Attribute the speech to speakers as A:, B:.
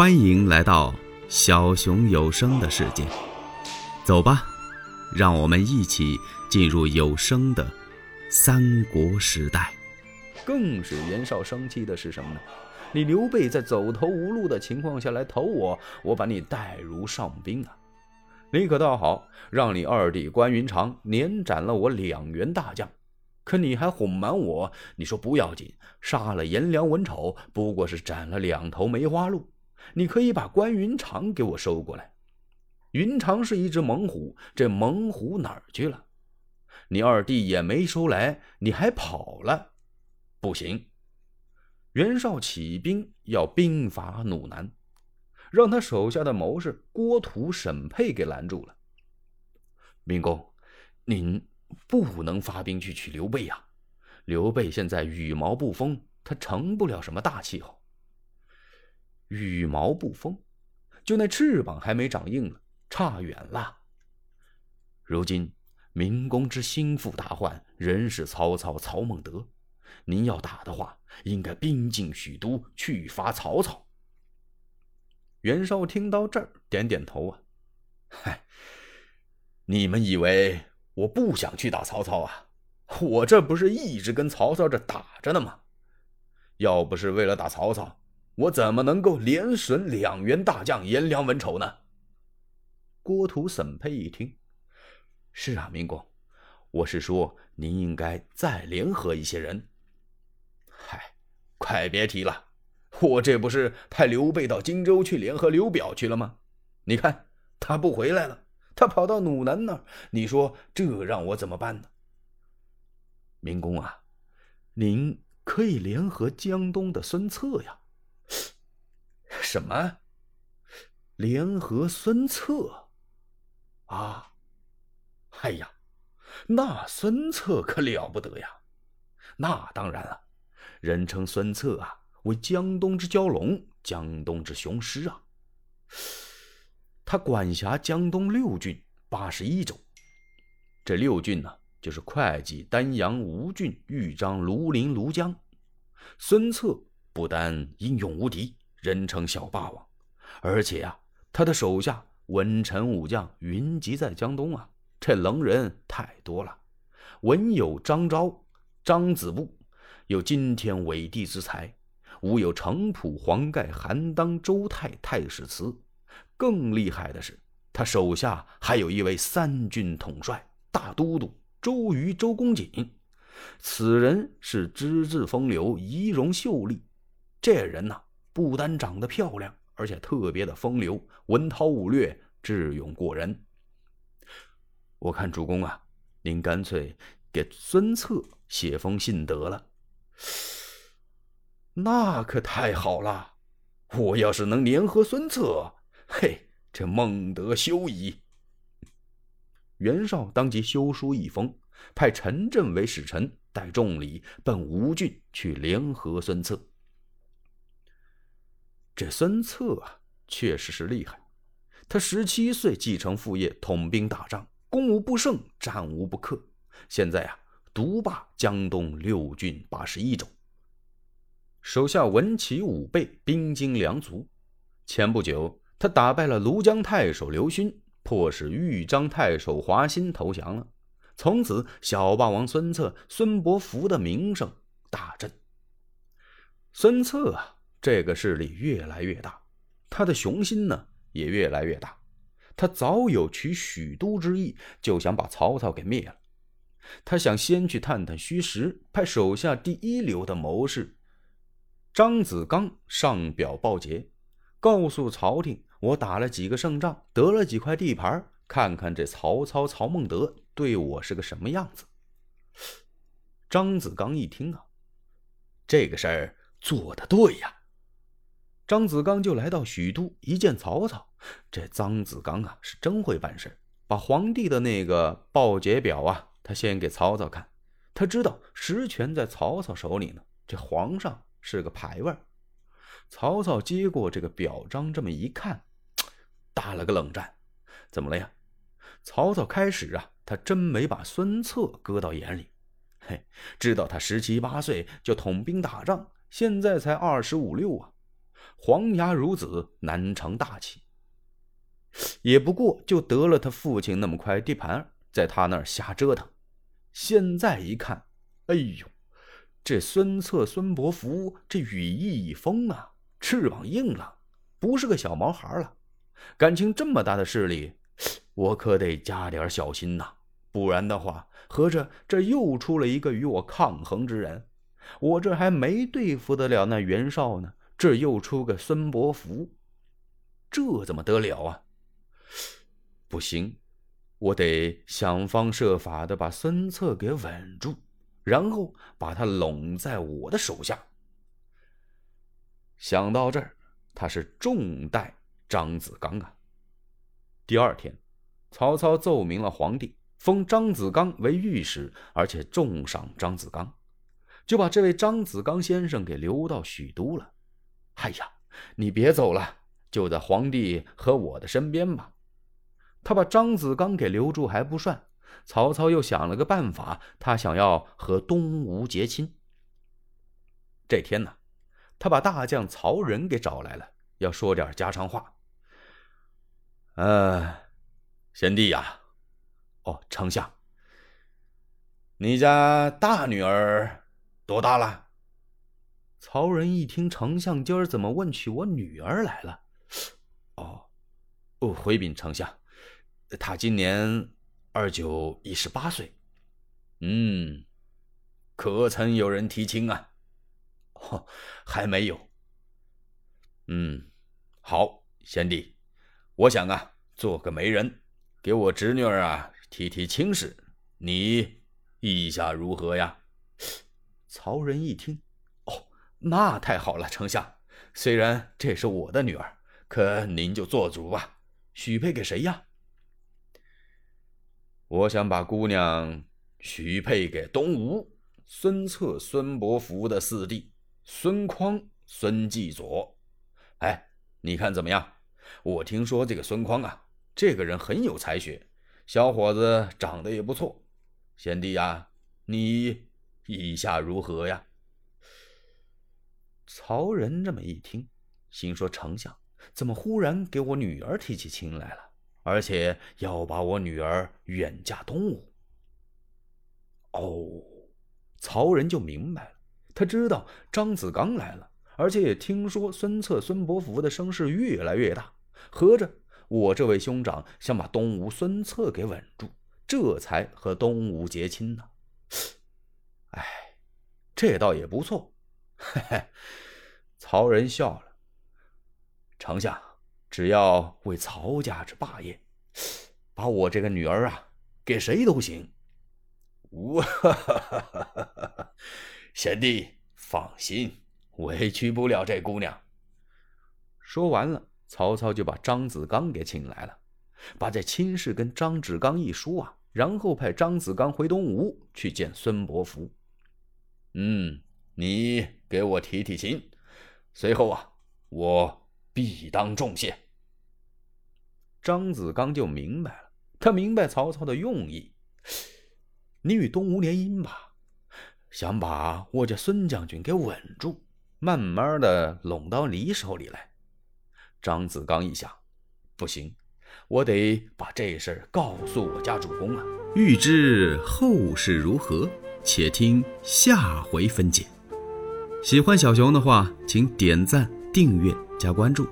A: 欢迎来到小熊有声的世界，走吧，让我们一起进入有声的三国时代。
B: 更使袁绍生气的是什么呢？你刘备在走投无路的情况下来投我，我把你带如上宾啊！你可倒好，让你二弟关云长连斩了我两员大将，可你还哄瞒我，你说不要紧，杀了颜良、文丑，不过是斩了两头梅花鹿，你可以把关云长给我收过来。云长是一只猛虎，这猛虎哪儿去了？你二弟也没收来，你还跑了，不行！袁绍起兵要兵伐鲁南，让他手下的谋士郭图、沈佩给拦住了。明公，您不能发兵去取刘备呀！刘备现在羽毛不丰，他成不了什么大气候。羽毛不丰，就那翅膀还没长硬呢，差远了。如今明公之心腹大患，仍是曹操曹孟德。您要打的话，应该兵进许都去伐曹操。袁绍听到这儿，点点头啊，嗨，你们以为我不想去打曹操啊？我这不是一直跟曹操这打着呢吗？要不是为了打曹操，我怎么能够连损两员大将颜良、文丑呢？郭图、沈佩一听，是啊，明公，我是说，您应该再联合一些人。嗨，快别提了！我这不是派刘备到荆州去联合刘表去了吗？你看他不回来了，他跑到鲁南那儿，你说这让我怎么办呢？明公啊，您可以联合江东的孙策呀。什么？联合孙策？啊！哎呀，那孙策可了不得呀！那当然了。人称孙策啊，为江东之蛟龙，江东之雄狮啊。他管辖江东六郡八十一州，这六郡呢，就是会稽、丹阳、吴郡、豫章、庐陵、庐江。孙策不但英勇无敌，人称小霸王，而且呀，他的手下文臣武将云集在江东啊，这能人太多了，文有张昭、张子布。有惊天伟地之才，武有程普、黄盖、韩当、周泰、太史慈。更厉害的是，他手下还有一位三军统帅大都督周瑜、周公瑾。此人是资质风流、仪容秀丽。这人呐，不单长得漂亮，而且特别的风流，文韬武略，智勇过人。我看主公啊，您干脆给孙策写封信得了。那可太好了！我要是能联合孙策，嘿，这孟德休矣。袁绍当即修书一封，派陈震为使臣，带重礼奔吴郡去联合孙策。这孙策啊，确实是厉害。他十七岁继承父业，统兵打仗，攻无不胜，战无不克。现在啊。独霸江东六郡八十一州，手下文骑武备，兵精粮足。前不久，他打败了庐江太守刘勋，迫使豫章太守华歆投降了。从此，小霸王孙策、孙伯符的名声大振。孙策啊，这个势力越来越大，他的雄心呢也越来越大。他早有取许都之意，就想把曹操给灭了。他想先去探探虚实，派手下第一流的谋士张子刚上表报捷，告诉朝廷：我打了几个胜仗，得了几块地盘，看看这曹操曹孟德对我是个什么样子。张子刚一听啊，这个事儿做的对呀。张子刚就来到许都，一见曹操，这张子刚啊是真会办事，把皇帝的那个报捷表啊。他先给曹操看，他知道实权在曹操手里呢。这皇上是个牌位曹操接过这个表彰，这么一看，打了个冷战。怎么了呀？曹操开始啊，他真没把孙策搁到眼里。嘿，知道他十七八岁就统兵打仗，现在才二十五六啊。黄牙孺子难成大器。也不过就得了他父亲那么块地盘，在他那儿瞎折腾。现在一看，哎呦，这孙策、孙伯符这羽翼已丰啊，翅膀硬了，不是个小毛孩了。感情这么大的势力，我可得加点小心呐，不然的话，合着这又出了一个与我抗衡之人。我这还没对付得了那袁绍呢，这又出个孙伯符，这怎么得了啊？不行，我得想方设法的把孙策给稳住，然后把他拢在我的手下。想到这儿，他是重待张子刚啊。第二天，曹操奏明了皇帝，封张子刚为御史，而且重赏张子刚，就把这位张子刚先生给留到许都了。哎呀，你别走了，就在皇帝和我的身边吧。他把张子刚给留住还不算，曹操又想了个办法，他想要和东吴结亲。这天呢，他把大将曹仁给找来了，要说点家常话。呃，贤弟呀，哦，丞相，你家大女儿多大了？曹仁一听丞相今儿怎么问起我女儿来了，哦，回禀丞相。他今年二九一十八岁，嗯，可曾有人提亲啊？哦，还没有。嗯，好，贤弟，我想啊，做个媒人，给我侄女儿啊提提亲事，你意下如何呀？曹仁一听，那太好了，丞相。虽然这是我的女儿，可您就做主吧，许配给谁呀？我想把姑娘许配给东吴孙策、孙伯符的四弟孙匡、孙继佐。哎，你看怎么样？我听说这个孙匡啊，这个人很有才学，小伙子长得也不错。贤弟呀，你意下如何呀？曹仁这么一听，心说：丞相怎么忽然给我女儿提起亲来了？而且要把我女儿远嫁东吴。哦，曹仁就明白了，他知道张子刚来了，而且也听说孙策、孙伯符的声势越来越大，合着我这位兄长想把东吴孙策给稳住，这才和东吴结亲呢。哎，这倒也不错。嘿嘿，曹仁笑了，丞相。只要为曹家之霸业，把我这个女儿啊给谁都行。贤弟放心，委屈不了这姑娘。说完了，曹操就把张子刚给请来了，把这亲事跟张志刚一说啊，然后派张子刚回东吴去见孙伯符。嗯，你给我提提亲，随后啊，我。必当重谢。张子刚就明白了，他明白曹操的用意。你与东吴联姻吧，想把我这孙将军给稳住，慢慢的拢到你手里来。张子刚一想，不行，我得把这事告诉我家主公啊。
A: 欲知后事如何，且听下回分解。喜欢小熊的话，请点赞、订阅。加关注。